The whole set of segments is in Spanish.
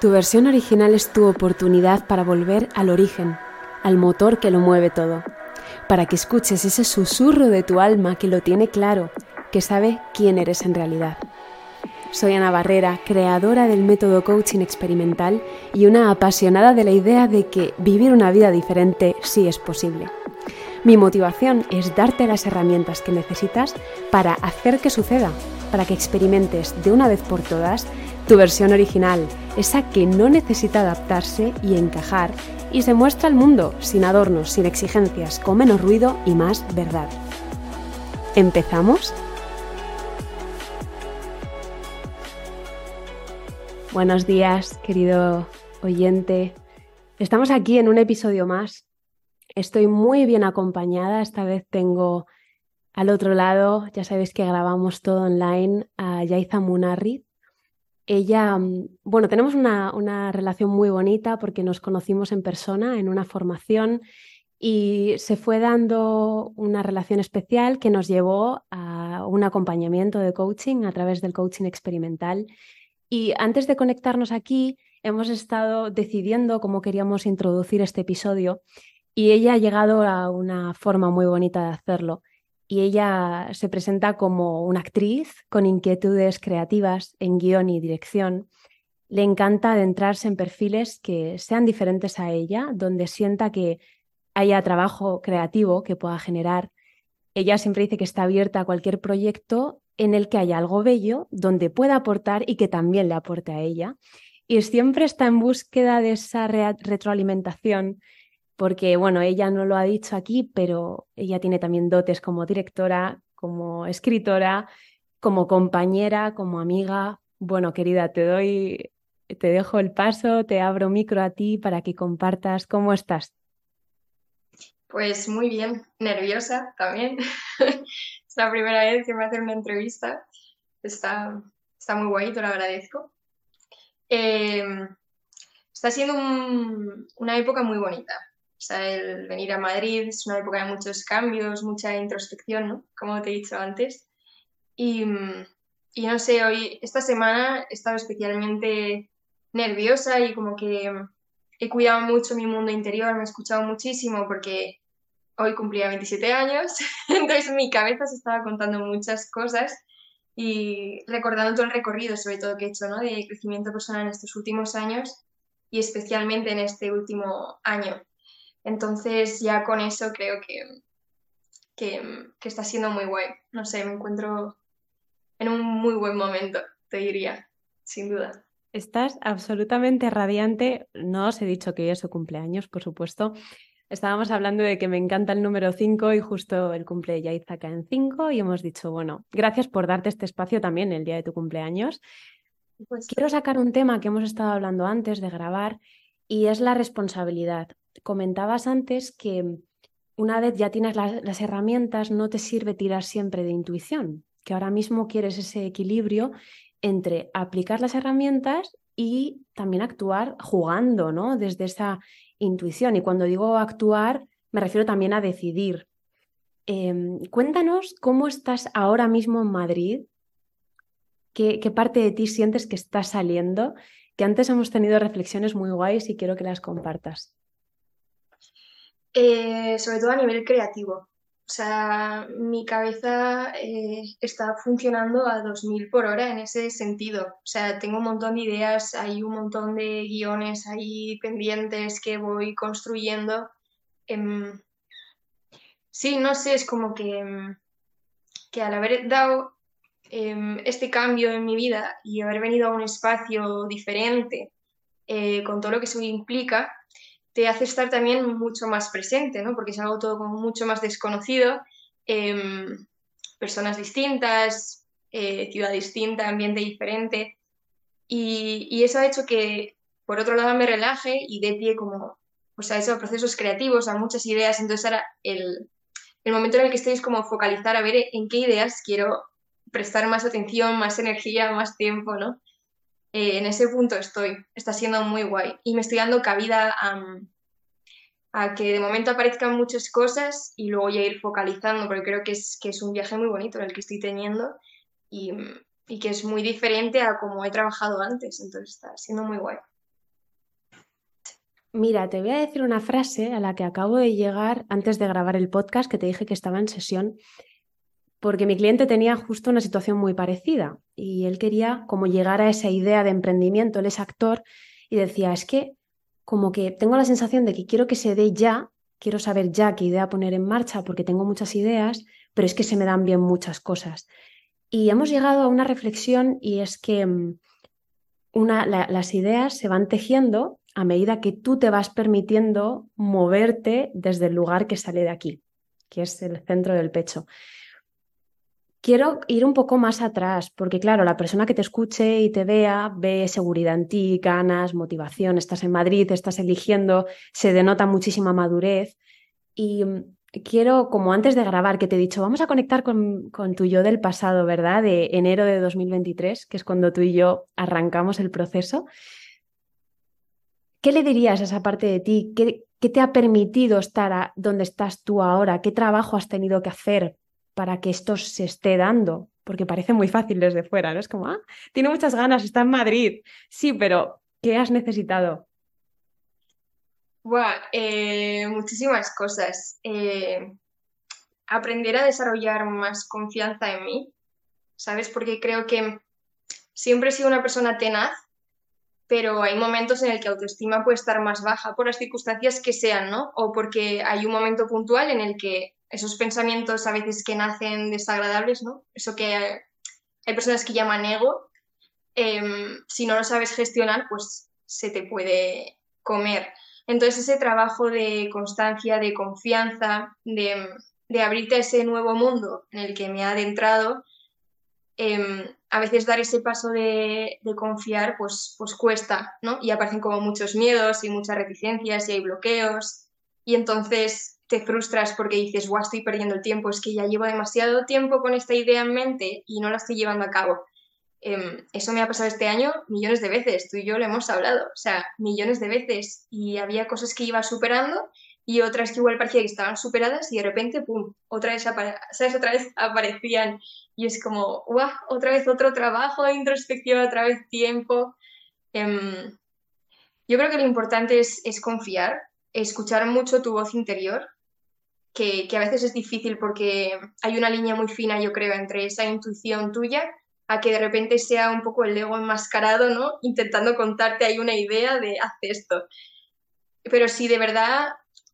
Tu versión original es tu oportunidad para volver al origen, al motor que lo mueve todo, para que escuches ese susurro de tu alma que lo tiene claro, que sabe quién eres en realidad. Soy Ana Barrera, creadora del método coaching experimental y una apasionada de la idea de que vivir una vida diferente sí es posible. Mi motivación es darte las herramientas que necesitas para hacer que suceda, para que experimentes de una vez por todas tu versión original, esa que no necesita adaptarse y encajar y se muestra al mundo sin adornos, sin exigencias, con menos ruido y más verdad. ¿Empezamos? Buenos días, querido oyente. Estamos aquí en un episodio más. Estoy muy bien acompañada. Esta vez tengo al otro lado, ya sabéis que grabamos todo online, a Yaiza Munarri, ella, mm, bueno, tenemos una, relación muy bonita porque nos conocimos en persona en una formación y se fue dando una relación especial que nos llevó a un acompañamiento de coaching a través del coaching experimental. Y antes de conectarnos aquí, hemos estado decidiendo cómo queríamos introducir este episodio y ella ha llegado a una forma muy bonita de hacerlo y ella se presenta como una actriz con inquietudes creativas en guion y dirección. Le encanta adentrarse en perfiles que sean diferentes a ella, donde sienta que haya trabajo creativo que pueda generar. Ella siempre dice que está abierta a cualquier proyecto en el que haya algo bello, donde pueda aportar y que también le aporte a ella. Y siempre está en búsqueda de esa retroalimentación porque, bueno, ella no lo ha dicho aquí, pero ella tiene también dotes como directora, como escritora, como compañera, como amiga. Bueno, querida, te doy, te dejo el paso, te abro micro a ti para que compartas cómo estás. Pues muy bien, nerviosa también. es la primera vez que me hacen una entrevista. Está, está muy guay, te lo agradezco. Em, está siendo una época muy bonita. O sea, el venir a Madrid es una época de muchos cambios, mucha introspección, ¿no? Como te he dicho antes. Y, y no sé, hoy, esta semana he estado especialmente nerviosa y como que he cuidado mucho mi mundo interior, me he escuchado muchísimo porque hoy cumplía 27 años, entonces mi cabeza se estaba contando muchas cosas y recordando todo el recorrido, sobre todo que he hecho, ¿no? De crecimiento personal en estos últimos años y especialmente en este último año. Entonces ya con eso creo que, que, está siendo muy guay. No sé, me encuentro en un muy buen momento, te diría, sin duda. Estás absolutamente radiante. No os he dicho que hoy es su cumpleaños, por supuesto. Estábamos hablando de que me encanta el número 5 y justo el cumple de Yaiza cae en 5 y hemos dicho, bueno, gracias por darte este espacio también el día de tu cumpleaños. Pues quiero sacar un tema que hemos estado hablando antes de grabar y es la responsabilidad comentabas antes que una vez ya tienes las, herramientas, no te sirve tirar siempre de intuición, que ahora mismo quieres ese equilibrio entre aplicar las herramientas y también actuar jugando, ¿no? Desde esa intuición. Y cuando digo actuar, me refiero también a decidir. Em, cuéntanos cómo estás ahora mismo en Madrid, qué, qué parte de ti sientes que está saliendo, que antes hemos tenido reflexiones muy guays y quiero que las compartas. Eh, sobre todo a nivel creativo. O sea, mi cabeza eh, está funcionando a 2000 por hora en ese sentido. O sea, tengo un montón de ideas, hay un montón de guiones ahí pendientes que voy construyendo. Em, sí, no sé, es como que, em, que al haber dado em, este cambio en mi vida y haber venido a un espacio diferente, eh, con todo lo que eso implica, te hace estar también mucho más presente, ¿no? Porque es algo todo como mucho más desconocido, em, personas distintas, eh, ciudad distinta, ambiente diferente. Y, eso ha hecho que, por otro lado, me relaje y dé pie como, eso, a procesos creativos, a muchas ideas. Entonces ahora el, el momento en el que estoy es como focalizar a ver en qué ideas quiero prestar más atención, más energía, más tiempo, ¿no? Eh, en ese punto estoy, está siendo muy guay. Y me estoy dando cabida a, que de momento aparezcan muchas cosas y luego ya ir focalizando, porque creo que es, que es un viaje muy bonito el que estoy teniendo y, y que es muy diferente a como he trabajado antes, entonces está siendo muy guay. Mira, te voy a decir una frase a la que acabo de llegar antes de grabar el podcast que te dije que estaba en sesión, porque mi cliente tenía justo una situación muy parecida y él quería como llegar a esa idea de emprendimiento, él es actor y decía, es que como que tengo la sensación de que quiero que se dé ya, quiero saber ya qué idea poner en marcha porque tengo muchas ideas, pero es que se me dan bien muchas cosas. Y hemos llegado a una reflexión y es que mm, una, las ideas se van tejiendo a medida que tú te vas permitiendo moverte desde el lugar que sale de aquí, que es el centro del pecho. Quiero ir un poco más atrás, porque claro, la persona que te escuche y te vea ve seguridad en ti, ganas, motivación, estás en Madrid, estás eligiendo, se denota muchísima madurez. Y mm, quiero, como antes de grabar, que te he dicho, vamos a conectar con, con, tu yo del pasado, ¿verdad? De enero de 2023, que es cuando tú y yo arrancamos el proceso. ¿Qué le dirías a esa parte de ti? ¿Qué, te ha permitido estar donde estás tú ahora? ¿Qué trabajo has tenido que hacer para que esto se esté dando? Porque parece muy fácil desde fuera, ¿no? Es como, ah, tiene muchas ganas, está en Madrid. Sí, pero ¿qué has necesitado? Eh, muchísimas cosas. Eh, aprender a desarrollar más confianza en mí, ¿sabes? Porque creo que siempre he sido una persona tenaz pero hay momentos en el que autoestima puede estar más baja por las circunstancias que sean, ¿no? O porque hay un momento puntual en el que esos pensamientos a veces que nacen desagradables, ¿no? Eso que hay personas que llaman ego, em, si no lo sabes gestionar, pues se te puede comer. Entonces ese trabajo de constancia, de confianza, de, de abrirte a ese nuevo mundo en el que me ha adentrado, Em, a veces dar ese paso de, confiar pues, pues cuesta, ¿no? Y aparecen como muchos miedos y muchas reticencias y hay bloqueos y entonces te frustras porque dices, guau, estoy perdiendo el tiempo, es que ya llevo demasiado tiempo con esta idea en mente y no la estoy llevando a cabo. Em, eso me ha pasado este año millones de veces, tú y yo lo hemos hablado, o sea, millones de veces y había cosas que iba superando y otras que igual parecía que estaban superadas y de repente, ¡pum!, otra vez, Otra vez aparecían y es como, ¡guau!, otra vez otro trabajo de introspección, otra vez tiempo. Em, yo creo que lo importante es, es, confiar, escuchar mucho tu voz interior, que, que a veces es difícil porque hay una línea muy fina, yo creo, entre esa intuición tuya a que de repente sea un poco el ego enmascarado, ¿no? Intentando contarte ahí una idea de haz esto. Pero si de verdad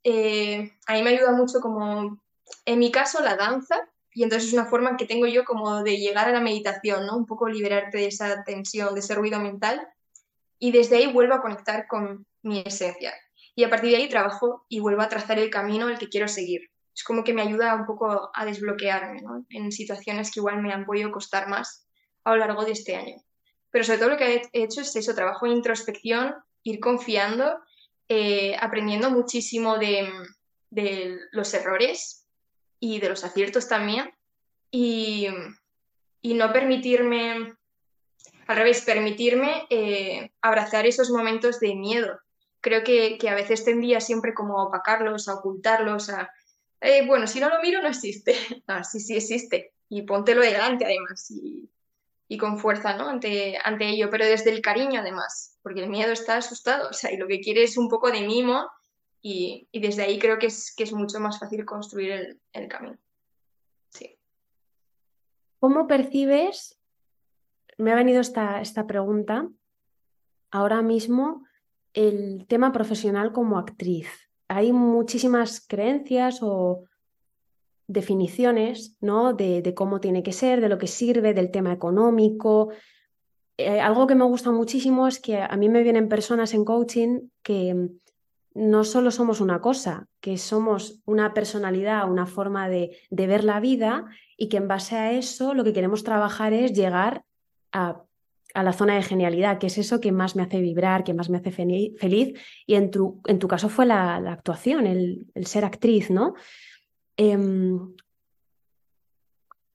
eh, a mí me ayuda mucho como, en mi caso, la danza, y entonces es una forma que tengo yo como de llegar a la meditación, ¿no? Un poco liberarte de esa tensión, de ese ruido mental, y desde ahí vuelvo a conectar con mi esencia. Y a partir de ahí trabajo y vuelvo a trazar el camino el que quiero seguir. Es como que me ayuda un poco a desbloquearme ¿no? en situaciones que igual me han podido costar más a lo largo de este año. Pero sobre todo lo que he hecho es eso, trabajo en introspección, ir confiando eh, aprendiendo muchísimo de, los errores y de los aciertos también. Y, no permitirme, al revés, permitirme eh, abrazar esos momentos de miedo. Creo que, a veces tendía siempre como a opacarlos, a ocultarlos, a, eh, bueno, si no lo miro no existe. no, sí, sí existe. Y póntelo delante además. Y, y con fuerza ¿no? ante, ante ello, pero desde el cariño además, porque el miedo está asustado, o sea, y lo que quiere es un poco de mimo y, y desde ahí creo que es, que es mucho más fácil construir el, el camino. Sí. ¿Cómo percibes, me ha venido esta, esta pregunta, ahora mismo el tema profesional como actriz? Hay muchísimas creencias o definiciones ¿no? de, cómo tiene que ser, de lo que sirve, del tema económico. Eh, algo que me gusta muchísimo es que a mí me vienen personas en coaching que no solo somos una cosa, que somos una personalidad, una forma de, ver la vida y que en base a eso lo que queremos trabajar es llegar a, la zona de genialidad, que es eso que más me hace vibrar, que más me hace feliz. Y en tu, en tu caso fue la, actuación, el, el, ser actriz, ¿no? Em,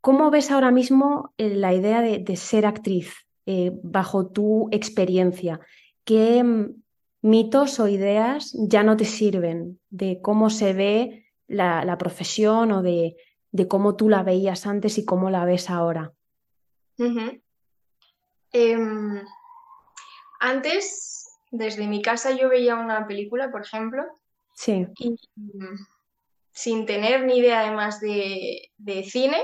¿Cómo ves ahora mismo eh, la idea de, ser actriz eh, bajo tu experiencia? ¿Qué mm, mitos o ideas ya no te sirven de cómo se ve la, profesión o de, cómo tú la veías antes y cómo la ves ahora? Em, antes desde mi casa yo veía una película, por ejemplo, sí. y sin tener ni idea además de, de cine,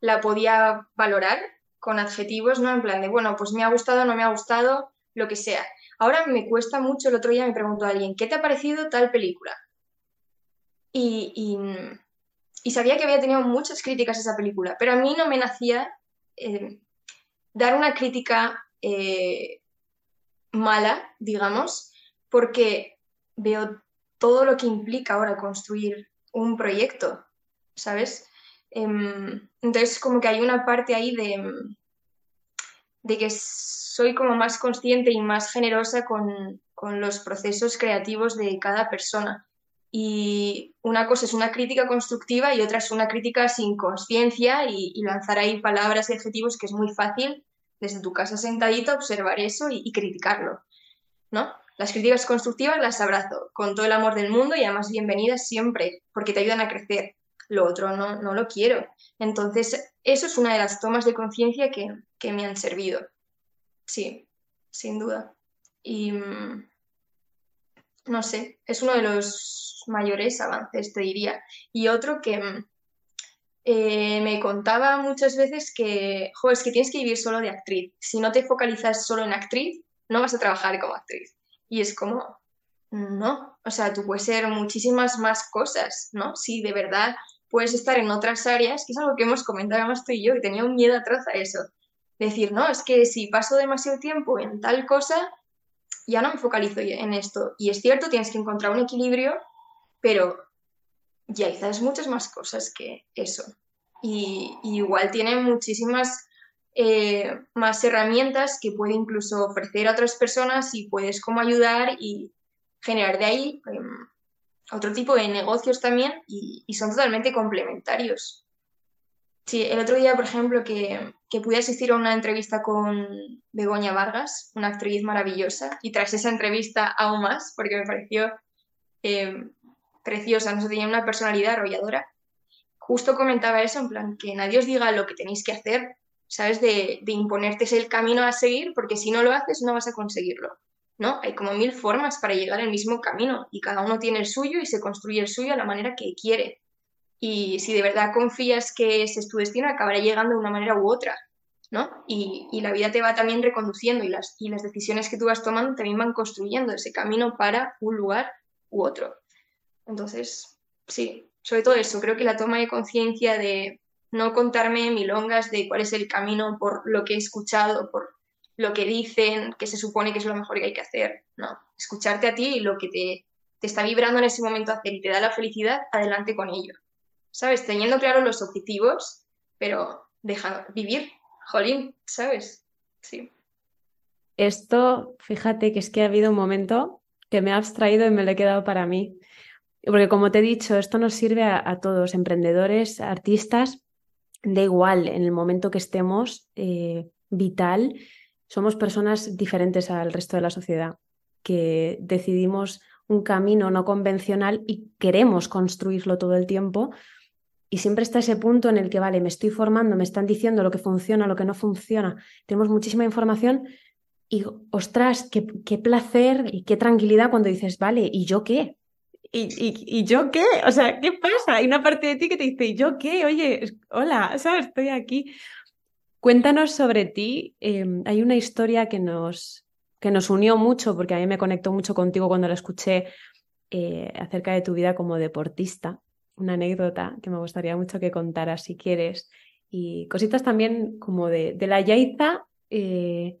la podía valorar con adjetivos, ¿no? En plan de, bueno, pues me ha gustado, no me ha gustado, lo que sea. Ahora me cuesta mucho, el otro día me preguntó a alguien, ¿qué te ha parecido tal película? Y, y, sabía que había tenido muchas críticas a esa película, pero a mí no me nacía eh, dar una crítica eh, mala, digamos, porque veo todo lo que implica ahora construir un proyecto, ¿sabes? Em, entonces, como que hay una parte ahí de, de que soy como más consciente y más generosa con, con, los procesos creativos de cada persona. Y una cosa es una crítica constructiva y otra es una crítica sin conciencia y, lanzar ahí palabras y adjetivos que es muy fácil desde tu casa sentadita observar eso y, criticarlo, ¿no? Las críticas constructivas las abrazo con todo el amor del mundo y además bienvenidas siempre, porque te ayudan a crecer. Lo otro no, no lo quiero. Entonces, eso es una de las tomas de conciencia que, que, me han servido. Sí, sin duda. Y mm, no sé, es uno de los mayores avances, te diría. Y otro que mm, eh, me contaba muchas veces que, jo, es que tienes que vivir solo de actriz. Si no te focalizas solo en actriz, no vas a trabajar como actriz. Y es como, no, o sea, tú puedes ser muchísimas más cosas, ¿no? Si de verdad puedes estar en otras áreas, que es algo que hemos comentado más tú y yo, y tenía un miedo atrás a eso. Decir, no, es que si paso demasiado tiempo en tal cosa, ya no me focalizo en esto. Y es cierto, tienes que encontrar un equilibrio, pero ya quizás muchas más cosas que eso. Y, y igual tiene muchísimas eh, más herramientas que puede incluso ofrecer a otras personas y puedes como ayudar y generar de ahí em, otro tipo de negocios también y, son totalmente complementarios. Sí, el otro día, por ejemplo, que, que, pude asistir a una entrevista con Begoña Vargas, una actriz maravillosa, y tras esa entrevista aún más, porque me pareció em, preciosa, no tenía una personalidad arrolladora, justo comentaba eso, en plan, que nadie os diga lo que tenéis que hacer, ¿sabes? De, de imponerte el camino a seguir, porque si no lo haces no vas a conseguirlo, ¿no? Hay como mil formas para llegar al mismo camino y cada uno tiene el suyo y se construye el suyo a la manera que quiere. Y si de verdad confías que ese es tu destino, acabará llegando de una manera u otra, ¿no? Y, la vida te va también reconduciendo y las, y las decisiones que tú vas tomando también van construyendo ese camino para un lugar u otro. Entonces, sí, sobre todo eso, creo que la toma de conciencia de no contarme milongas de cuál es el camino por lo que he escuchado, por lo que dicen, que se supone que es lo mejor que hay que hacer. No, escucharte a ti y lo que te, te está vibrando en ese momento hacer y te da la felicidad, adelante con ello. ¿Sabes? Teniendo claro los objetivos, pero deja vivir, jolín, ¿sabes? Sí. Esto, fíjate que es que ha habido un momento que me ha abstraído y me lo he quedado para mí. Porque como te he dicho, esto nos sirve a, todos, emprendedores, artistas, da igual en el momento que estemos, eh, vital, somos personas diferentes al resto de la sociedad, que decidimos un camino no convencional y queremos construirlo todo el tiempo. Y siempre está ese punto en el que, vale, me estoy formando, me están diciendo lo que funciona, lo que no funciona, tenemos muchísima información y, ostras, qué, qué placer y qué tranquilidad cuando dices, vale, ¿y yo qué? ¿Y, yo qué? O sea, ¿qué pasa? Hay una parte de ti que te dice, ¿y yo qué? Oye, hola, ¿sabes? Estoy aquí. Cuéntanos sobre ti. Em, hay una historia que nos, que nos unió mucho, porque a mí me conectó mucho contigo cuando la escuché eh, acerca de tu vida como deportista. Una anécdota que me gustaría mucho que contaras si quieres. Y cositas también como de, la Yaiza eh,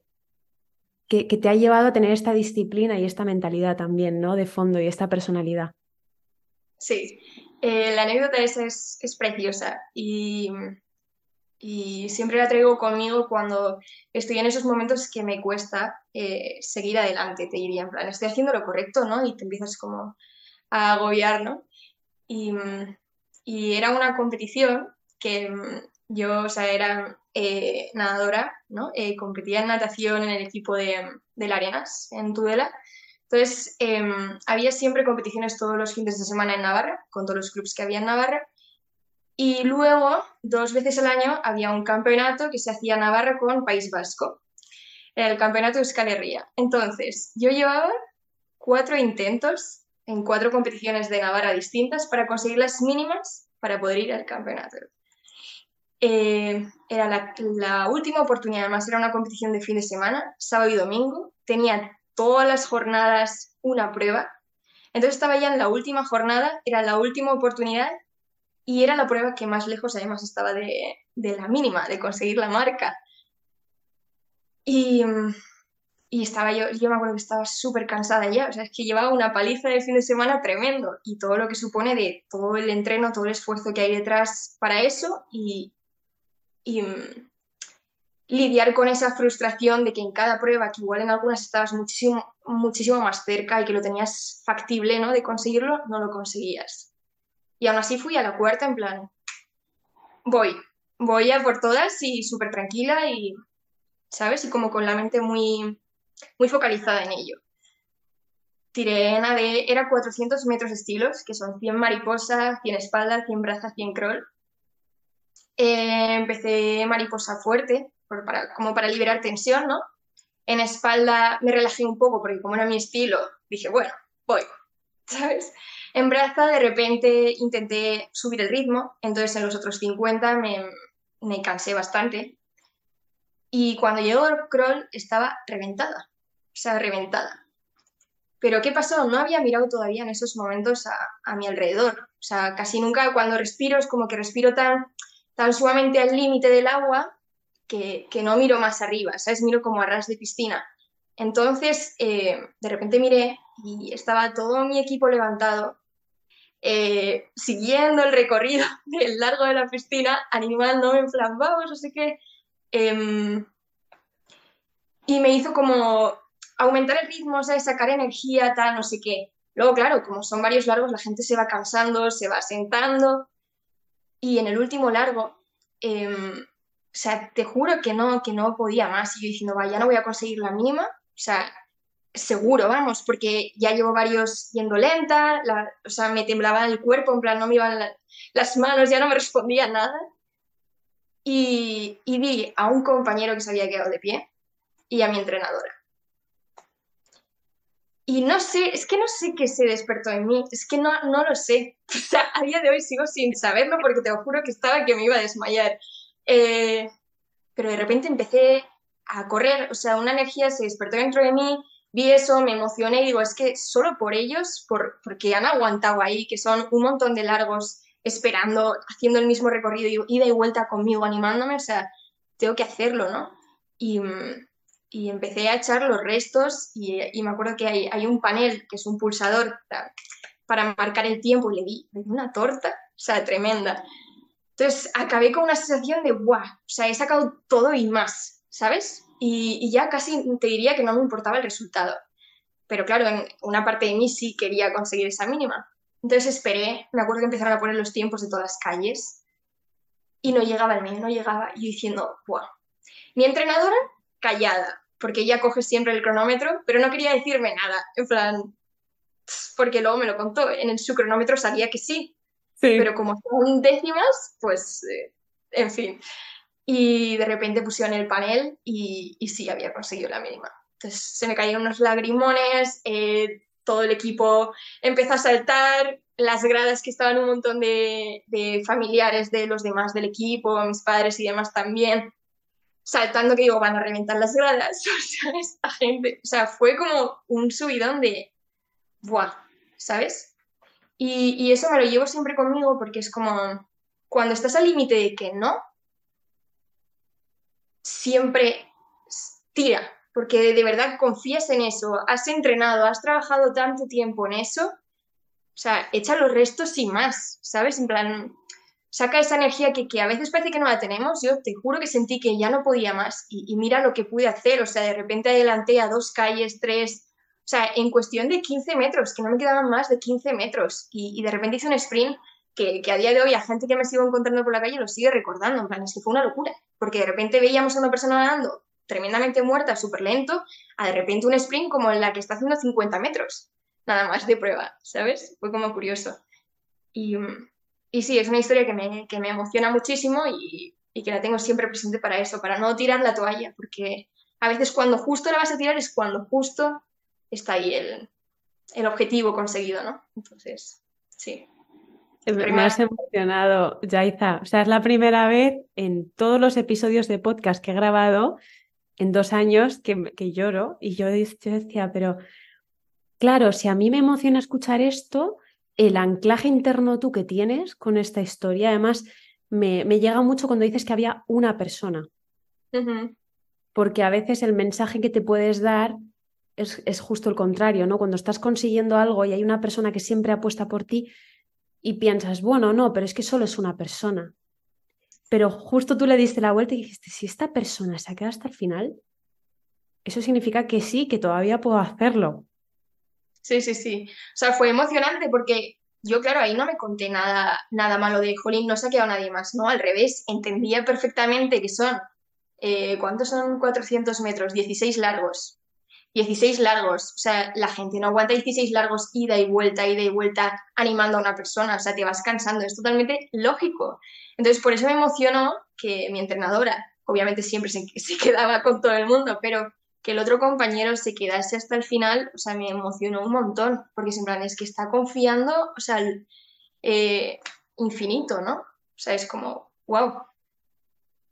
que, te ha llevado a tener esta disciplina y esta mentalidad también, ¿no? De fondo y esta personalidad. Sí, eh, la anécdota es, es preciosa y, y, siempre la traigo conmigo cuando estoy en esos momentos que me cuesta eh, seguir adelante, te diría, en plan, estoy haciendo lo correcto, ¿no? Y te empiezas como a agobiar, ¿no? Y, y era una competición que yo, o sea, era eh, nadadora, ¿no? Eh, competía en natación en el equipo de, de la Arenas, en Tudela, entonces, em, había siempre competiciones todos los fines de semana en Navarra, con todos los clubes que había en Navarra. Y luego, dos veces al año, había un campeonato que se hacía en Navarra con País Vasco. el campeonato de Euskal Herria. Entonces, yo llevaba cuatro intentos en cuatro competiciones de Navarra distintas para conseguir las mínimas para poder ir al campeonato. Eh, era la, última oportunidad, además era una competición de fin de semana, sábado y domingo. Tenía todas las jornadas una prueba. Entonces estaba ya en la última jornada, era la última oportunidad y era la prueba que más lejos además estaba de, de la mínima, de conseguir la marca. Y, y estaba yo, yo me acuerdo que estaba súper cansada ya, o sea, es que llevaba una paliza de fin de semana tremendo y todo lo que supone de todo el entreno, todo el esfuerzo que hay detrás para eso y, y mm, lidiar con esa frustración de que en cada prueba, que igual en algunas estabas muchísimo, muchísimo más cerca y que lo tenías factible, ¿no? De conseguirlo, no lo conseguías. Y aún así fui a la cuarta en plan, voy, voy a por todas y súper tranquila y, ¿sabes? Y como con la mente muy, muy focalizada en ello. Tiré en era 400 metros estilos, que son 100 mariposa, 100 espalda, 100 braza, 100 crawl. Eh, empecé mariposa fuerte, para, como para liberar tensión, ¿no? En espalda me relajé un poco, porque como era mi estilo, dije, bueno, voy, ¿sabes? En braza de repente intenté subir el ritmo, entonces en los otros 50 me, me cansé bastante. Y cuando llegó el crawl estaba reventada, o sea, reventada. Pero ¿qué pasó? No había mirado todavía en esos momentos a, a, mi alrededor. O sea, casi nunca cuando respiro es como que respiro tan, tan sumamente al límite del agua que, que, no miro más arriba, ¿sabes? Miro como a ras de piscina. Entonces, eh, de repente miré y estaba todo mi equipo levantado, eh, siguiendo el recorrido del largo de la piscina, animándome en plan, vamos, sé qué. Eh, y me hizo como aumentar el ritmo, ¿sabes? sacar energía, tal, no sé qué. Luego, claro, como son varios largos, la gente se va cansando, se va sentando. Y en el último largo, eh, o sea, te juro que no, que no podía más. Y yo diciendo, vaya, no voy a conseguir la mínima. O sea, seguro, vamos, porque ya llevo varios yendo lenta, o sea, me temblaba el cuerpo, en plan, no me iban las manos, ya no me respondía nada. Y, y vi a un compañero que se había quedado de pie y a mi entrenadora. Y no sé, es que no sé qué se despertó en mí, es que no, no lo sé. O sea, a día de hoy sigo sin saberlo porque te lo juro que estaba que me iba a desmayar. Eh, pero de repente empecé a correr, o sea, una energía se despertó dentro de mí, vi eso, me emocioné y digo, es que solo por ellos, por, porque han aguantado ahí, que son un montón de largos esperando, haciendo el mismo recorrido, ida y vuelta conmigo, animándome, o sea, tengo que hacerlo, ¿no? Y, y empecé a echar los restos y, y me acuerdo que hay, hay, un panel que es un pulsador para, marcar el tiempo y le di, le di, una torta, o sea, tremenda. Entonces acabé con una sensación de, ¡guau! O sea, he sacado todo y más, ¿sabes? y, y, ya casi te diría que no me importaba el resultado. Pero claro, en una parte de mí sí quería conseguir esa mínima. Entonces esperé, me acuerdo que empezaron a poner los tiempos de todas las calles y no llegaba el mío, no llegaba. Y yo diciendo, ¡buah! Mi entrenadora, callada, porque ella coge siempre el cronómetro, pero no quería decirme nada, en plan, porque luego me lo contó, en su cronómetro sabía que sí, sí. pero como son décimas, pues, eh, en fin y de repente pusieron el panel y, y, sí, había conseguido la mínima. Entonces se me cayeron unos lagrimones, eh, todo el equipo empezó a saltar, las gradas que estaban un montón de, de, familiares de los demás del equipo, mis padres y demás también, saltando que digo, van a reventar las gradas, o sea, esta gente, o sea, fue como un subidón de, ¡buah! ¿Sabes? Y, y eso me lo llevo siempre conmigo porque es como, cuando estás al límite de que no, siempre tira, porque de verdad confías en eso, has entrenado, has trabajado tanto tiempo en eso, o sea, echa los restos sin más, ¿sabes? En plan, saca esa energía que, que, a veces parece que no la tenemos, yo te juro que sentí que ya no podía más y, y, mira lo que pude hacer, o sea, de repente adelanté a dos calles, tres, o sea, en cuestión de 15 metros, que no me quedaban más de 15 metros y, y de repente hice un sprint que, que, a día de hoy a gente que me sigo encontrando por la calle lo sigue recordando, en plan, es que fue una locura, porque de repente veíamos a una persona nadando tremendamente muerta, súper lento, a de repente un sprint como en la que está haciendo 50 metros, nada más de prueba, ¿sabes? Fue como curioso. Y, y sí, es una historia que me, que me emociona muchísimo y, y, que la tengo siempre presente para eso, para no tirar la toalla, porque a veces cuando justo la vas a tirar es cuando justo está ahí el, el objetivo conseguido, ¿no? Entonces, sí. Me has emocionado, Yaiza. O sea, es la primera vez en todos los episodios de podcast que he grabado en dos años que, que lloro. Y yo, decía, pero claro, si a mí me emociona escuchar esto, el anclaje interno tú que tienes con esta historia, además, me, me llega mucho cuando dices que había una persona. Porque a veces el mensaje que te puedes dar es, es, justo el contrario, ¿no? Cuando estás consiguiendo algo y hay una persona que siempre apuesta por ti, y piensas, bueno, no, pero es que solo es una persona. Pero justo tú le diste la vuelta y dijiste, si esta persona se ha quedado hasta el final, eso significa que sí, que todavía puedo hacerlo. Sí, sí, sí. O sea, fue emocionante porque yo, claro, ahí no me conté nada, nada malo de Jolín, no se ha quedado nadie más, ¿no? Al revés, entendía perfectamente que son, eh, ¿cuántos son 400 metros? 16 largos. 16 largos, o sea, la gente no aguanta 16 largos ida y vuelta, ida y vuelta animando a una persona, o sea, te vas cansando, es totalmente lógico. Entonces, por eso me emocionó que mi entrenadora, obviamente siempre se, se quedaba con todo el mundo, pero que el otro compañero se quedase hasta el final, o sea, me emocionó un montón, porque en plan es que está confiando, o sea, eh, infinito, ¿no? O sea, es como, wow.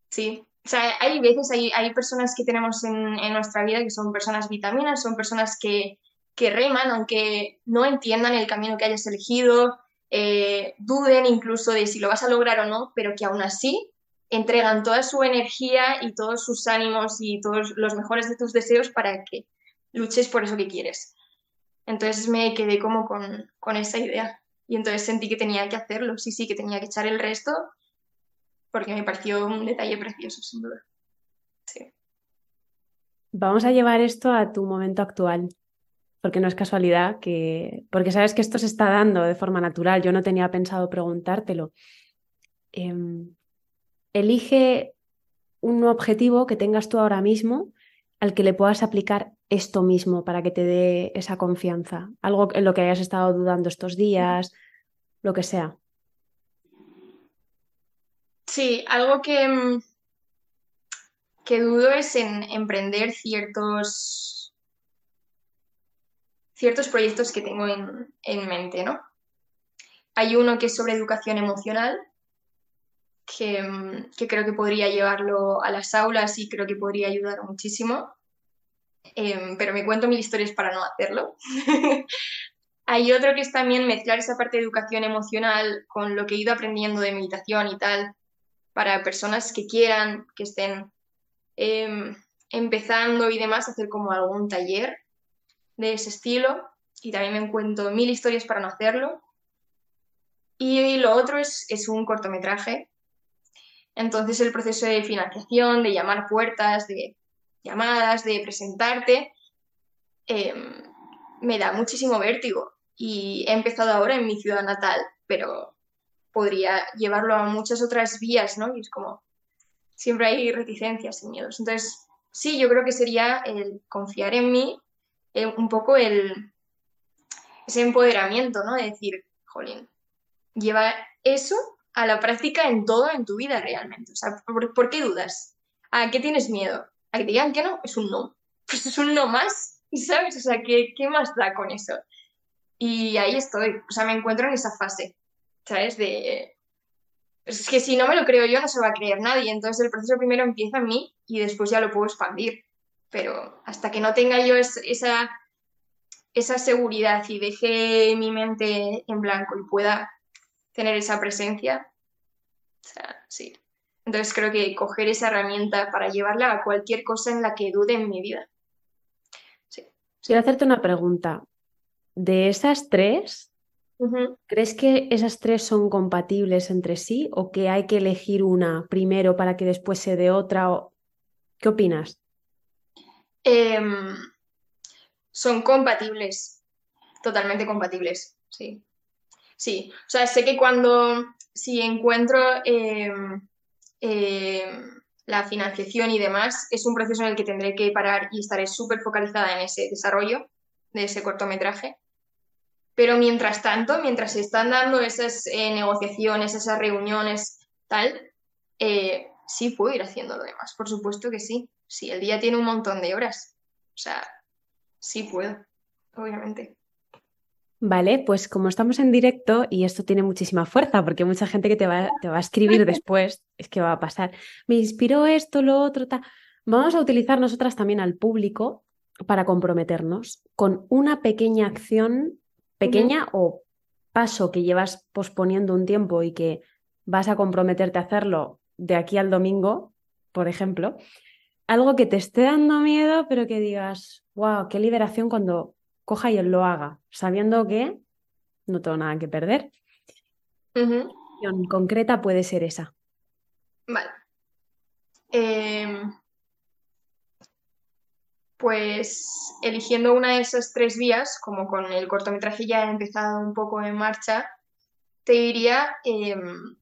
Sí, o sea, hay veces, hay, hay personas que tenemos en, nuestra vida que son personas vitaminas, son personas que, que reman, aunque no entiendan el camino que hayas elegido, eh, duden incluso de si lo vas a lograr o no, pero que aún así entregan toda su energía y todos sus ánimos y todos los mejores de tus deseos para que luches por eso que quieres. Entonces me quedé como con, con esa idea y entonces sentí que tenía que hacerlo, sí, sí, que tenía que echar el resto porque me pareció un detalle precioso, sin duda. Sí. Vamos a llevar esto a tu momento actual, porque no es casualidad que, porque sabes que esto se está dando de forma natural, yo no tenía pensado preguntártelo. Em, elige un objetivo que tengas tú ahora mismo al que le puedas aplicar esto mismo para que te dé esa confianza, algo en lo que hayas estado dudando estos días, lo que sea. Sí, algo que, mm, que dudo es en emprender ciertos, ciertos proyectos que tengo en, mente, ¿no? Hay uno que es sobre educación emocional, que, que, creo que podría llevarlo a las aulas y creo que podría ayudar muchísimo. Em, pero me cuento mil historias para no hacerlo. Hay otro que es también mezclar esa parte de educación emocional con lo que he ido aprendiendo de meditación y tal, para personas que quieran, que estén em, empezando y demás, hacer como algún taller de ese estilo. Y también me encuentro mil historias para no hacerlo. Y lo otro es, es un cortometraje. Entonces el proceso de financiación, de llamar puertas, de llamadas, de presentarte, em, me da muchísimo vértigo. Y he empezado ahora en mi ciudad natal, pero podría llevarlo a muchas otras vías, ¿no? Y es como, siempre hay reticencias y miedos. Entonces, sí, yo creo que sería el confiar en mí, eh, un poco el, ese empoderamiento, ¿no? De decir, jolín, lleva eso a la práctica en todo en tu vida realmente. O sea, ¿por, qué dudas? ¿A qué tienes miedo? ¿A que te digan que no? Es un no. Pues es un no más, ¿sabes? O sea, ¿qué, qué más da con eso? Y ahí estoy, o sea, me encuentro en esa fase. ¿sabes? De, es que si no me lo creo yo, no se va a creer nadie. Entonces el proceso primero empieza en mí y después ya lo puedo expandir. Pero hasta que no tenga yo esa, esa seguridad y deje mi mente en blanco y pueda tener esa presencia, o sea, sí. Entonces creo que coger esa herramienta para llevarla a cualquier cosa en la que dude en mi vida. Sí. Quiero hacerte una pregunta. De esas tres, ¿Crees que esas tres son compatibles entre sí o que hay que elegir una primero para que después se dé otra? ¿Qué opinas? Em, son compatibles, totalmente compatibles, sí. Sí, o sea, sé que cuando, si encuentro em, em, la financiación y demás, es un proceso en el que tendré que parar y estaré súper focalizada en ese desarrollo de ese cortometraje pero mientras tanto, mientras se están dando esas eh, negociaciones, esas reuniones, tal, eh, sí puedo ir haciendo lo demás, por supuesto que sí. Si el día tiene un montón de horas. O sea, sí puedo, obviamente. Vale, pues como estamos en directo y esto tiene muchísima fuerza, porque mucha gente que te va, te va a escribir después, es que va a pasar, me inspiró esto, lo otro, tal. Vamos a utilizar nosotras también al público para comprometernos con una pequeña acción, pequeña o paso que llevas posponiendo un tiempo y que vas a comprometerte a hacerlo de aquí al domingo, por ejemplo, algo que te esté dando miedo, pero que digas, wow, qué liberación cuando coja y lo haga, sabiendo que no tengo nada que perder. Uh concreta puede ser esa. Vale. Em, pues eligiendo una de esas tres vías, como con el cortometraje ya he empezado un poco en marcha, te diría, em,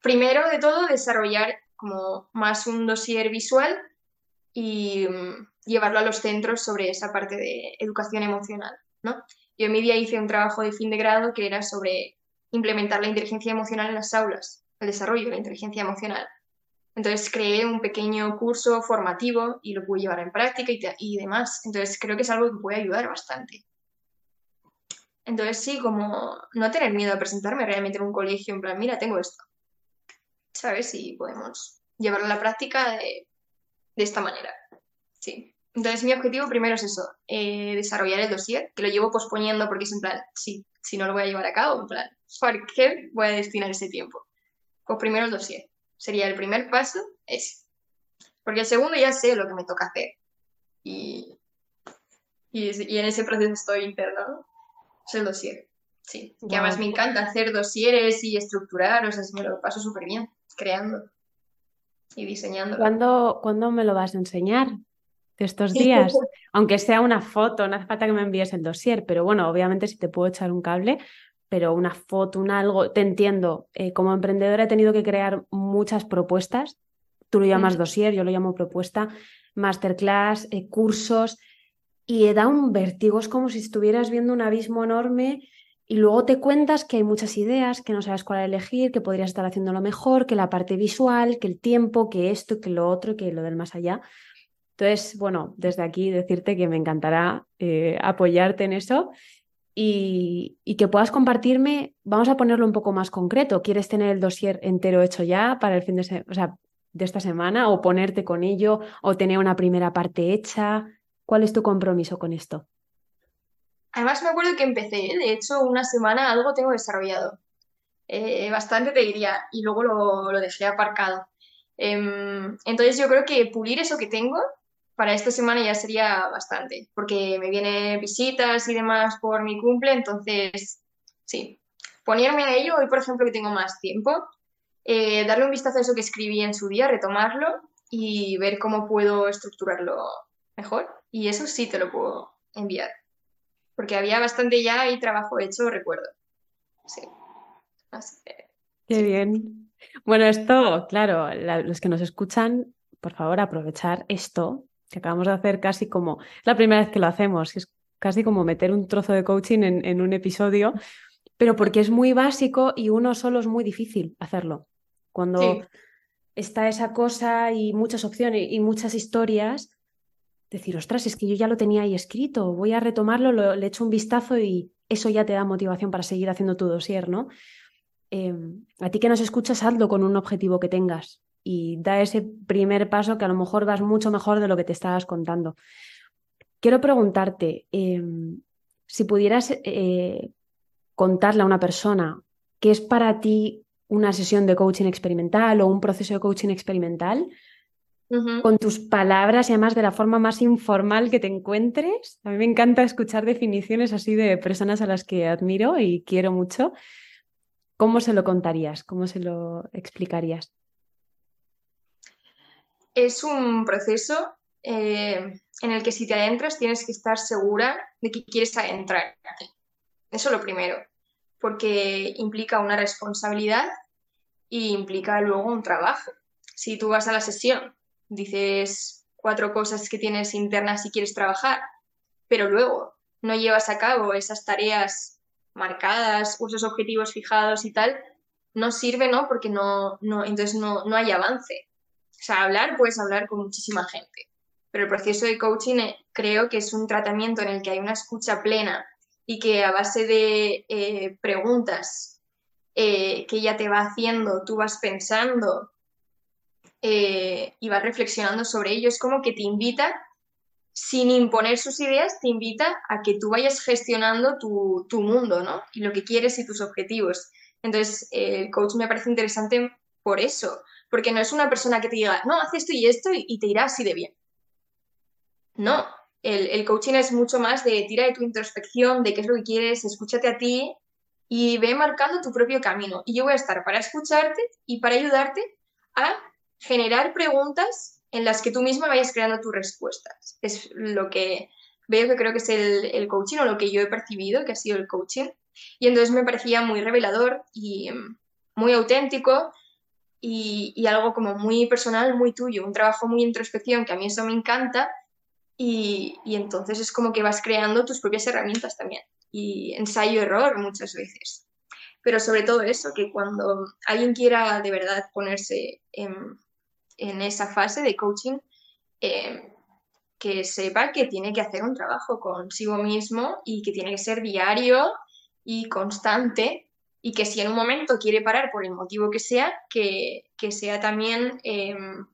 primero de todo, desarrollar como más un dossier visual y mm, llevarlo a los centros sobre esa parte de educación emocional, ¿no? Yo en mi día hice un trabajo de fin de grado que era sobre implementar la inteligencia emocional en las aulas, el desarrollo de la inteligencia emocional. Entonces creé un pequeño curso formativo y lo pude llevar en práctica y, demás. Entonces creo que es algo que puede ayudar bastante. Entonces sí, como no tener miedo a presentarme realmente en un colegio, en plan, mira, tengo esto. ¿Sabes? Y podemos llevarlo a la práctica de, esta manera. Sí. Entonces mi objetivo primero es eso, eh, desarrollar el dossier, que lo llevo posponiendo porque es en plan, sí, si no lo voy a llevar a cabo, en plan, ¿por qué voy a destinar ese tiempo? Pues primero el dossier sería el primer paso ese. Porque el segundo ya sé lo que me toca hacer. Y, y, en ese proceso estoy interno. Es el dossier. Sí. Que además me encanta hacer dosieres y estructurar. O sea, me lo paso súper bien creando y diseñando. ¿Cuándo, ¿Cuándo me lo vas a enseñar? De estos días, aunque sea una foto, no hace falta que me envíes el dossier, pero bueno, obviamente si te puedo echar un cable, pero una foto, un algo, te entiendo. Eh, como emprendedora he tenido que crear muchas propuestas. Tú lo llamas dossier, yo lo llamo propuesta, masterclass, eh, cursos, y da un vértigo. Es como si estuvieras viendo un abismo enorme y luego te cuentas que hay muchas ideas, que no sabes cuál elegir, que podrías estar haciendo lo mejor, que la parte visual, que el tiempo, que esto, que lo otro, que lo del más allá. Entonces, bueno, desde aquí decirte que me encantará eh, apoyarte en eso y, que puedas compartirme, vamos a ponerlo un poco más concreto, ¿quieres tener el dossier entero hecho ya para el fin de, de esta semana o ponerte con ello o tener una primera parte hecha? ¿Cuál es tu compromiso con esto? Además me acuerdo que empecé, de hecho una semana algo tengo desarrollado, eh, bastante te diría, y luego lo, lo dejé aparcado. Em, entonces yo creo que pulir eso que tengo para esta semana ya sería bastante, porque me vienen visitas y demás por mi cumple, entonces sí, ponerme a ello, hoy por ejemplo que tengo más tiempo, eh, darle un vistazo a eso que escribí en su día, retomarlo y ver cómo puedo estructurarlo mejor. Y eso sí te lo puedo enviar, porque había bastante ya y trabajo hecho, recuerdo. Sí. Qué bien. Bueno, esto, claro, los que nos escuchan, por favor, aprovechar esto que acabamos de hacer casi como, es la primera vez que lo hacemos, es casi como meter un trozo de coaching en, un episodio, pero porque es muy básico y uno solo es muy difícil hacerlo. Cuando está esa cosa y muchas opciones y muchas historias, decir, ostras, es que yo ya lo tenía ahí escrito, voy a retomarlo, le echo un vistazo y eso ya te da motivación para seguir haciendo tu dossier, ¿no? Em, a ti que nos escuchas, hazlo con un objetivo que tengas y da ese primer paso que a lo mejor vas mucho mejor de lo que te estabas contando. Quiero preguntarte, em, si pudieras eh, contarle a una persona qué es para ti una sesión de coaching experimental o un proceso de coaching experimental, con tus palabras y además de la forma más informal que te encuentres. A mí me encanta escuchar definiciones así de personas a las que admiro y quiero mucho. ¿Cómo se lo contarías? ¿Cómo se lo explicarías? Es un proceso eh, en el que si te adentras tienes que estar segura de que quieres adentrar. Eso es lo primero, porque implica una responsabilidad y implica luego un trabajo. Si tú vas a la sesión, dices cuatro cosas que tienes internas y quieres trabajar, pero luego no llevas a cabo esas tareas marcadas o esos objetivos fijados y tal, no sirve, ¿no? Porque no, entonces no, no hay avance O sea, hablar puedes hablar con muchísima gente, pero el proceso de coaching eh, creo que es un tratamiento en el que hay una escucha plena y que a base de eh, preguntas eh, que ella te va haciendo, tú vas pensando y vas reflexionando sobre ello, es como que te invita sin imponer sus ideas, te invita a que tú vayas gestionando tu, tu, mundo, ¿no? Y lo que quieres y tus objetivos. Entonces, el coach me parece interesante por eso, porque no es una persona que te diga, no, haz esto y esto y te irá así de bien. No, el, el, coaching es mucho más de tira de tu introspección, de qué es lo que quieres, escúchate a ti y ve marcando tu propio camino. Y yo voy a estar para escucharte y para ayudarte a generar preguntas en las que tú misma vayas creando tus respuestas. Es lo que veo que creo que es el, el coaching o lo que yo he percibido que ha sido el coaching. Y entonces me parecía muy revelador y mm, muy auténtico y, algo como muy personal, muy tuyo, un trabajo muy introspección, que a mí eso me encanta. Y, entonces es como que vas creando tus propias herramientas también. Y ensayo-error muchas veces. Pero sobre todo eso, que cuando alguien quiera de verdad ponerse en, esa fase de coaching, eh, que sepa que tiene que hacer un trabajo consigo mismo y que tiene que ser diario y constante y que si en un momento quiere parar por el motivo que sea, que, sea también, em,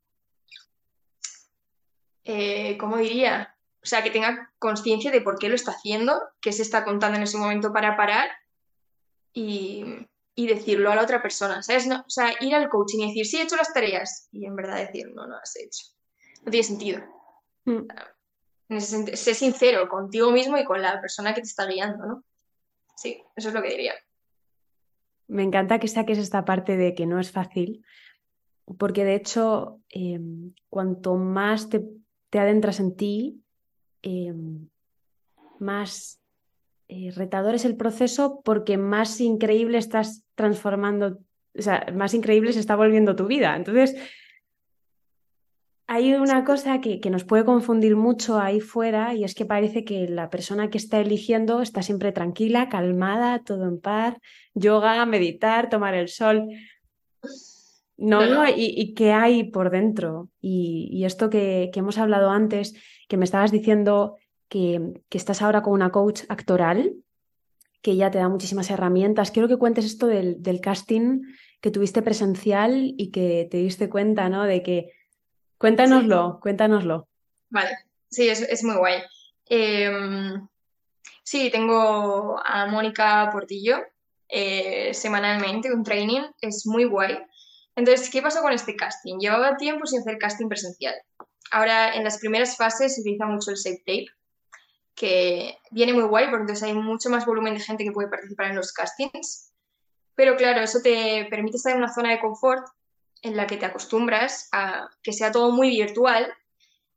eh, ¿cómo diría? O sea, que tenga conciencia de por qué lo está haciendo, qué se está contando en ese momento para parar y, decirlo a la otra persona, ¿sabes? No, o sea, ir al coaching y decir, sí, he hecho las tareas y en verdad decir, no, no las he hecho. No tiene sentido. Mm. Sé sincero contigo mismo y con la persona que te está guiando, ¿no? Sí, eso es lo que diría. Me encanta que saques esta parte de que no es fácil, porque de hecho, em, cuanto más te, adentras en ti, em, más eh, retador es el proceso porque más increíble estás transformando, o sea, más increíble se está volviendo tu vida. Entonces, hay una cosa que, nos puede confundir mucho ahí fuera y es que parece que la persona que está eligiendo está siempre tranquila, calmada, todo en paz, yoga, meditar, tomar el sol. No, no, y, qué hay por dentro. Y, esto que, hemos hablado antes, que me estabas diciendo que, estás ahora con una coach actoral, que ya te da muchísimas herramientas. Quiero que cuentes esto del, del casting que tuviste presencial y que te diste cuenta, ¿no? De que Cuéntanoslo, cuéntanoslo. Vale, sí, es, muy guay. Em, sí, tengo a Mónica Portillo eh, semanalmente, un training, es muy guay. Entonces, ¿qué pasó con este casting? Llevaba tiempo sin hacer casting presencial. Ahora, en las primeras fases se utiliza mucho el safe tape, que viene muy guay porque entonces hay mucho más volumen de gente que puede participar en los castings. Pero claro, eso te permite estar en una zona de confort en la que te acostumbras a que sea todo muy virtual,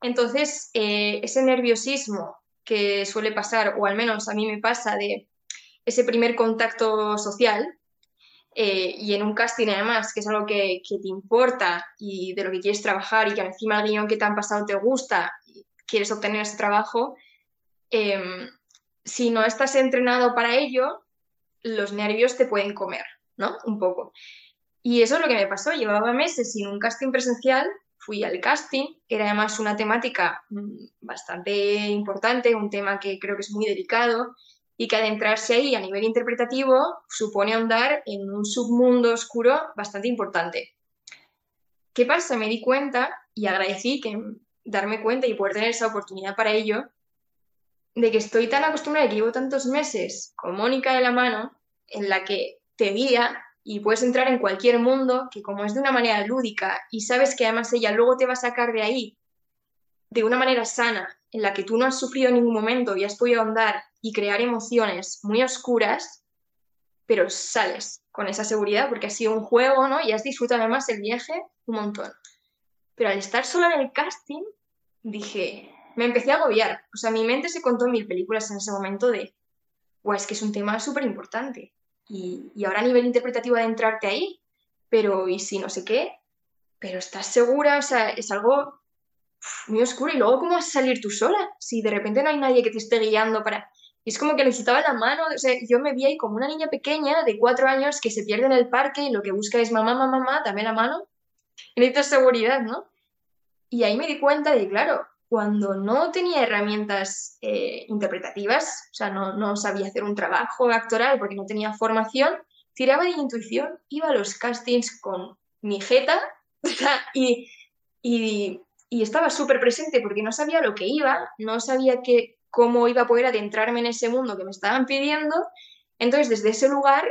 entonces eh, ese nerviosismo que suele pasar, o al menos a mí me pasa, de ese primer contacto social, eh, y en un casting además, que es algo que, te importa y de lo que quieres trabajar y que encima el guion que te han pasado te gusta y quieres obtener ese trabajo, em, si no estás entrenado para ello, los nervios te pueden comer, ¿no? Un poco. Y eso es lo que me pasó. Llevaba meses sin un casting presencial, fui al casting, era además una temática mm, bastante importante, un tema que creo que es muy delicado y que adentrarse ahí a nivel interpretativo supone ahondar en un submundo oscuro bastante importante. ¿Qué pasa? Me di cuenta y agradecí que darme cuenta y poder tener esa oportunidad para ello, de que estoy tan acostumbrada que llevo tantos meses con Mónica de la mano, en la que te guía y puedes entrar en cualquier mundo que como es de una manera lúdica y sabes que además ella luego te va a sacar de ahí de una manera sana, en la que tú no has sufrido en ningún momento y has podido andar y crear emociones muy oscuras, pero sales con esa seguridad porque ha sido un juego, ¿no? Y has disfrutado además el viaje un montón. Pero al estar sola en el casting, dije, me empecé a agobiar. O sea, mi mente se contó mil películas en ese momento de, guau, es que es un tema súper importante y, ahora a nivel interpretativo de entrarte ahí, pero ¿y si no sé qué? Pero estás segura, o sea, es algo muy oscuro. Y luego, ¿cómo vas a salir tú sola? Si de repente no hay nadie que te esté guiando para... Es como que necesitaba la mano, o sea, yo me vi ahí como una niña pequeña de cuatro años que se pierde en el parque y lo que busca es mamá, mamá, mamá, dame la mano. Y necesito seguridad, ¿no? Y ahí me di cuenta de, claro, cuando no tenía herramientas eh, interpretativas, o sea, no, no sabía hacer un trabajo actoral porque no tenía formación, tiraba de intuición, iba a los castings con mi jeta y, y, y estaba súper presente porque no sabía lo que iba, no sabía que, cómo iba a poder adentrarme en ese mundo que me estaban pidiendo. Entonces, desde ese lugar,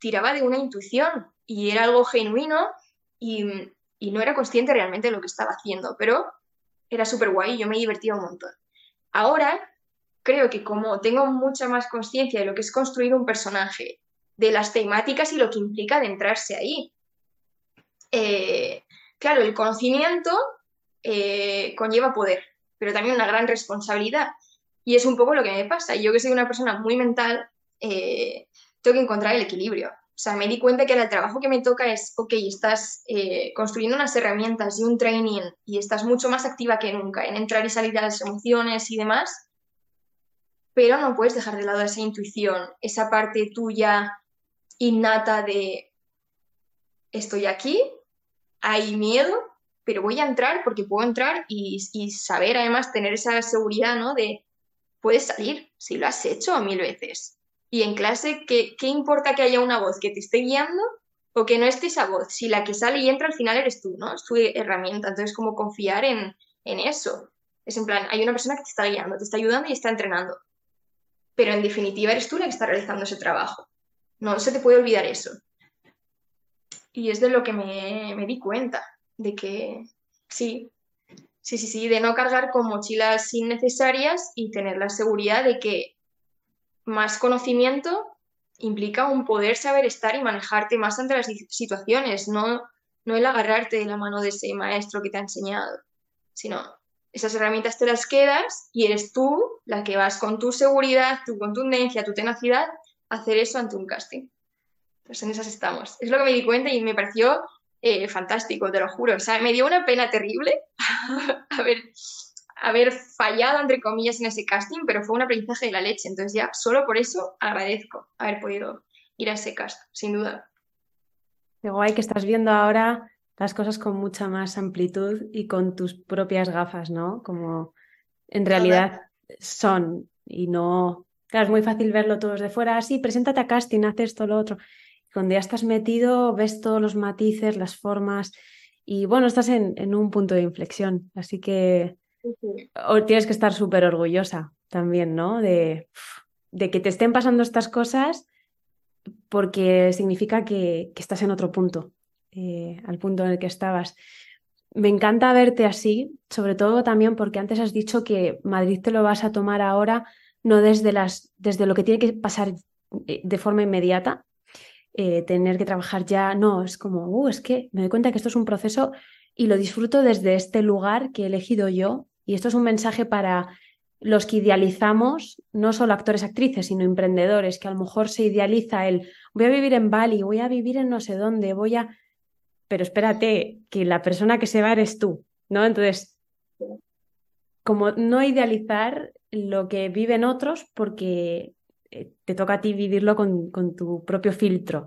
tiraba de una intuición y era algo genuino y, y no era consciente realmente de lo que estaba haciendo, pero era súper guay yo me divertía un montón. Ahora, creo que como tengo mucha más conciencia de lo que es construir un personaje, de las temáticas y lo que implica adentrarse ahí, eh, claro, el conocimiento eh, conlleva poder, pero también una gran responsabilidad. Y es un poco lo que me pasa. Yo que soy una persona muy mental, eh, tengo que encontrar el equilibrio. O sea, me di cuenta que el trabajo que me toca es, ok, estás eh, construyendo unas herramientas y un training y estás mucho más activa que nunca en entrar y salir de las emociones y demás, pero no puedes dejar de lado esa intuición, esa parte tuya innata de estoy aquí, hay miedo, pero voy a entrar porque puedo entrar y, y saber además tener esa seguridad, ¿no? De puedes salir si lo has hecho mil veces. Y en clase, ¿qué, ¿qué importa que haya una voz que te esté guiando o que no esté esa voz? Si la que sale y entra al final eres tú, ¿no? Es tu herramienta. Entonces, como confiar en, en eso. Es en plan, hay una persona que te está guiando, te está ayudando y está entrenando. Pero en definitiva eres tú la que está realizando ese trabajo. No se te puede olvidar eso. Y es de lo que me, me di cuenta, de que sí, sí, sí, sí, de no cargar con mochilas innecesarias y tener la seguridad de que más conocimiento implica un poder saber estar y manejarte más ante las situaciones, no, no el agarrarte de la mano de ese maestro que te ha enseñado, sino esas herramientas te las quedas y eres tú la que vas con tu seguridad, tu contundencia, tu tenacidad a hacer eso ante un casting. Pues en esas estamos. Es lo que me di cuenta y me pareció eh, fantástico, te lo juro. O sea, me dio una pena terrible haber, haber fallado, entre comillas, en ese casting, pero fue un aprendizaje de la leche. Entonces ya, solo por eso agradezco haber podido ir a ese casting, sin duda. Qué guay que estás viendo ahora las cosas con mucha más amplitud y con tus propias gafas, ¿no? Como en realidad son y no... Claro, es muy fácil verlo todos de fuera, así, preséntate a casting, haz esto, lo otro. Cuando ya estás metido, ves todos los matices, las formas y bueno, estás en, en un punto de inflexión. Así que tienes que estar súper orgullosa también, ¿no? De, que te estén pasando estas cosas porque significa que, que estás en otro punto, eh, al punto en el que estabas. Me encanta verte así, sobre todo también porque antes has dicho que Madrid te lo vas a tomar ahora no desde, las, desde lo que tiene que pasar eh, de forma inmediata, eh, tener que trabajar ya, no, es como, uh, es que me doy cuenta que esto es un proceso y lo disfruto desde este lugar que he elegido yo y esto es un mensaje para los que idealizamos, no solo actores, actrices, sino emprendedores, que a lo mejor se idealiza el voy a vivir en Bali, voy a vivir en no sé dónde, voy a... Pero espérate, que la persona que se va eres tú, ¿no? Entonces, como no idealizar lo que viven otros porque eh, te toca a ti vivirlo con, con tu propio filtro.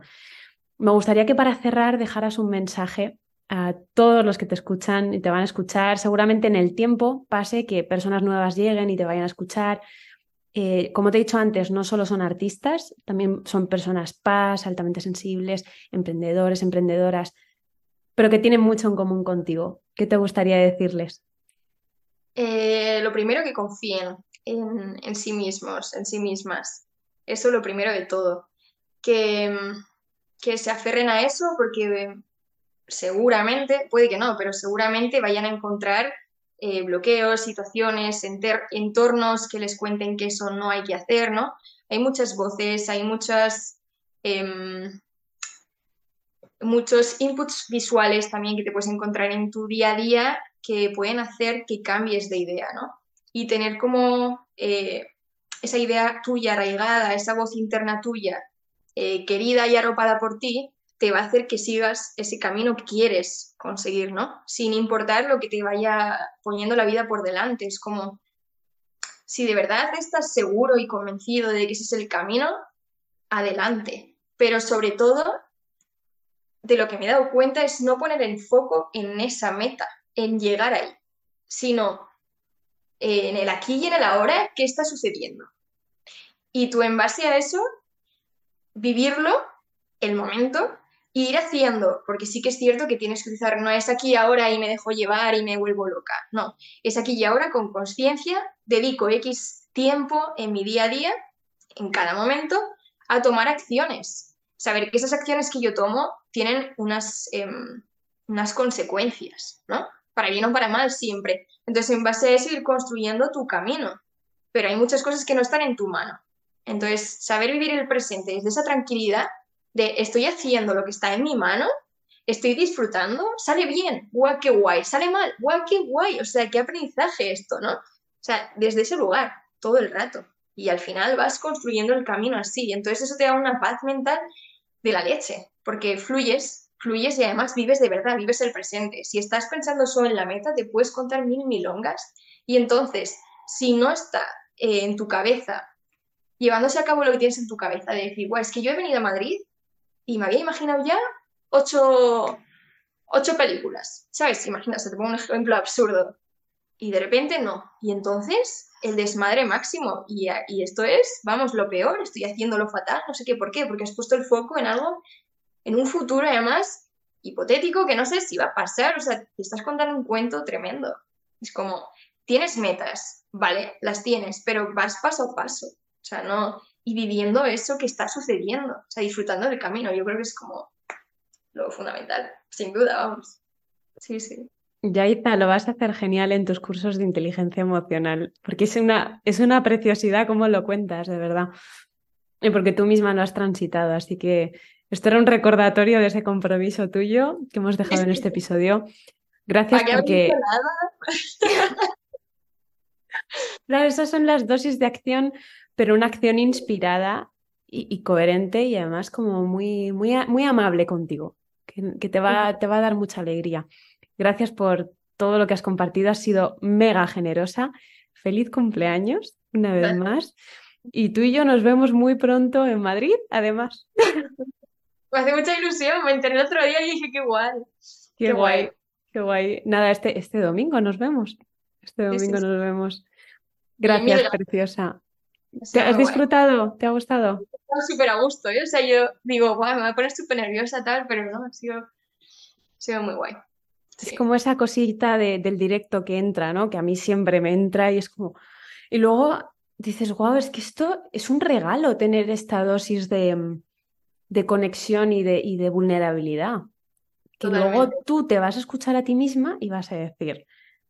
Me gustaría que para cerrar dejaras un mensaje a todos los que te escuchan y te van a escuchar. Seguramente en el tiempo pase que personas nuevas lleguen y te vayan a escuchar. Eh, como te he dicho antes, no solo son artistas, también son personas paz, altamente sensibles, emprendedores, emprendedoras, pero que tienen mucho en común contigo. ¿Qué te gustaría decirles? Eh, lo primero que confíen en, en, sí mismos, en sí mismas. Eso es lo primero de todo. Que, que se aferren a eso porque seguramente, puede que no, pero seguramente vayan a encontrar eh, bloqueos, situaciones, entornos que les cuenten que eso no hay que hacer, ¿no? Hay muchas voces, hay muchas, em, muchos inputs visuales también que te puedes encontrar en tu día a día que pueden hacer que cambies de idea, ¿no? Y tener como eh, esa idea tuya arraigada, esa voz interna tuya, eh, querida y arropada por ti, te va a hacer que sigas ese camino que quieres conseguir, ¿no? Sin importar lo que te vaya poniendo la vida por delante. Es como, si de verdad estás seguro y convencido de que ese es el camino, adelante. Pero sobre todo, de lo que me he dado cuenta es no poner el foco en esa meta, en llegar ahí, sino en el aquí y en el ahora, qué está sucediendo. Y tú en base a eso, vivirlo, el momento, e ir haciendo, porque sí que es cierto que tienes que utilizar, no es aquí y ahora y me dejo llevar y me vuelvo loca, no, es aquí y ahora con conciencia, dedico X tiempo en mi día a día, en cada momento, a tomar acciones. Saber que esas acciones que yo tomo tienen unas, em, unas consecuencias, ¿no? Para bien o para mal siempre. Entonces, en base a eso, ir construyendo tu camino. Pero hay muchas cosas que no están en tu mano. Entonces, saber vivir el presente desde esa tranquilidad de estoy haciendo lo que está en mi mano, estoy disfrutando, sale bien, guau, qué guay, sale mal, guau, qué guay, o sea, qué aprendizaje esto, ¿no? O sea, desde ese lugar, todo el rato. Y al final vas construyendo el camino así. Entonces eso te da una paz mental de la leche, porque fluyes, fluyes y además vives de verdad, vives el presente. Si estás pensando solo en la meta, te puedes contar mil milongas. Y entonces, si no está eh, en tu cabeza, llevándose a cabo lo que tienes en tu cabeza, de decir, guau, es que yo he venido a Madrid y me había imaginado ya ocho, ocho películas, ¿sabes? Imagina, te pongo un ejemplo absurdo. Y de repente no. Y entonces el desmadre máximo. Y, y, esto es, vamos, lo peor, estoy haciendo lo fatal, no sé qué, ¿por qué? Porque has puesto el foco en algo, en un futuro además hipotético que no sé si va a pasar, o sea, te estás contando un cuento tremendo. Es como, tienes metas, vale, las tienes, pero vas paso a paso. O sea, no, y viviendo eso que está sucediendo, o sea, disfrutando del camino. Yo creo que es como lo fundamental, sin duda, vamos. Sí, sí. Yaita, lo vas a hacer genial en tus cursos de inteligencia emocional, porque es una, es una preciosidad cómo lo cuentas, de verdad. Y porque tú misma lo has transitado, así que esto era un recordatorio de ese compromiso tuyo que hemos dejado en este episodio. Gracias porque... claro, esas son las dosis de acción pero una acción inspirada y, coherente y además como muy, muy, muy amable contigo, que, te, va, te va a dar mucha alegría. Gracias por todo lo que has compartido, has sido mega generosa. Feliz cumpleaños una vez más. Y tú y yo nos vemos muy pronto en Madrid, además. Me hace mucha ilusión, me enteré el otro día y dije, qué guay. Qué, guay, qué guay. Nada, este, este domingo nos vemos. Este domingo nos vemos. Gracias, preciosa. ¿Te has disfrutado? ¿Te ha gustado? Estaba súper a gusto, ¿eh? O sea, yo digo, guau, me voy a poner súper nerviosa tal, pero no, ha sido, sido muy guay. Es como esa cosita del directo que entra, ¿no? Que a mí siempre me entra y es como... Y luego dices, guau, es que esto es un regalo tener esta dosis de, de conexión y de, y de vulnerabilidad. Que luego tú te vas a escuchar a ti misma y vas a decir,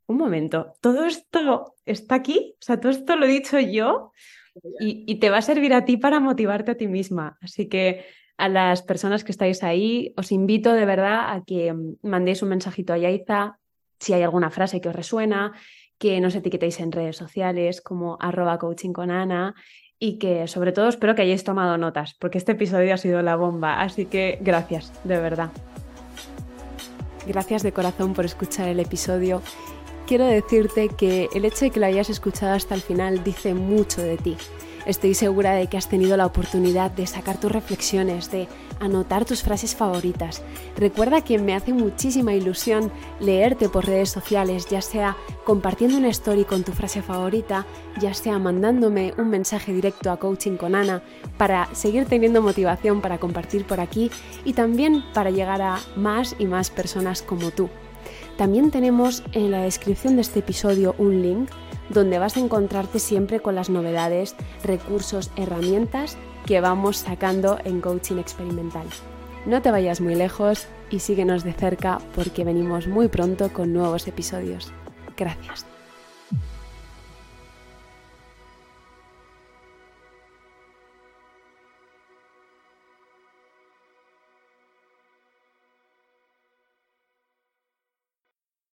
un momento, todo esto está aquí, o sea, todo esto lo he dicho yo, y, te va a servir a ti para motivarte a ti misma. Así que a las personas que estáis ahí, os invito de verdad a que mm, mandéis un mensajito a Yaiza si hay alguna frase que os resuena, que nos etiquetéis en redes sociales como arroba coaching con Ana y que sobre todo espero que hayáis tomado notas porque este episodio ha sido la bomba. Así que gracias, de verdad. Gracias de corazón por escuchar el episodio quiero decirte que el hecho de que lo hayas escuchado hasta el final dice mucho de ti. Estoy segura de que has tenido la oportunidad de sacar tus reflexiones, de anotar tus frases favoritas. Recuerda que me hace muchísima ilusión leerte por redes sociales, ya sea compartiendo una story con tu frase favorita, ya sea mandándome un mensaje directo a Coaching con Ana para seguir teniendo motivación para compartir por aquí y también para llegar a más y más personas como tú. También tenemos en la descripción de este episodio un link donde vas a encontrarte siempre con las novedades, recursos, herramientas que vamos sacando en coaching experimental. No te vayas muy lejos y síguenos de cerca porque venimos muy pronto con nuevos episodios. Gracias.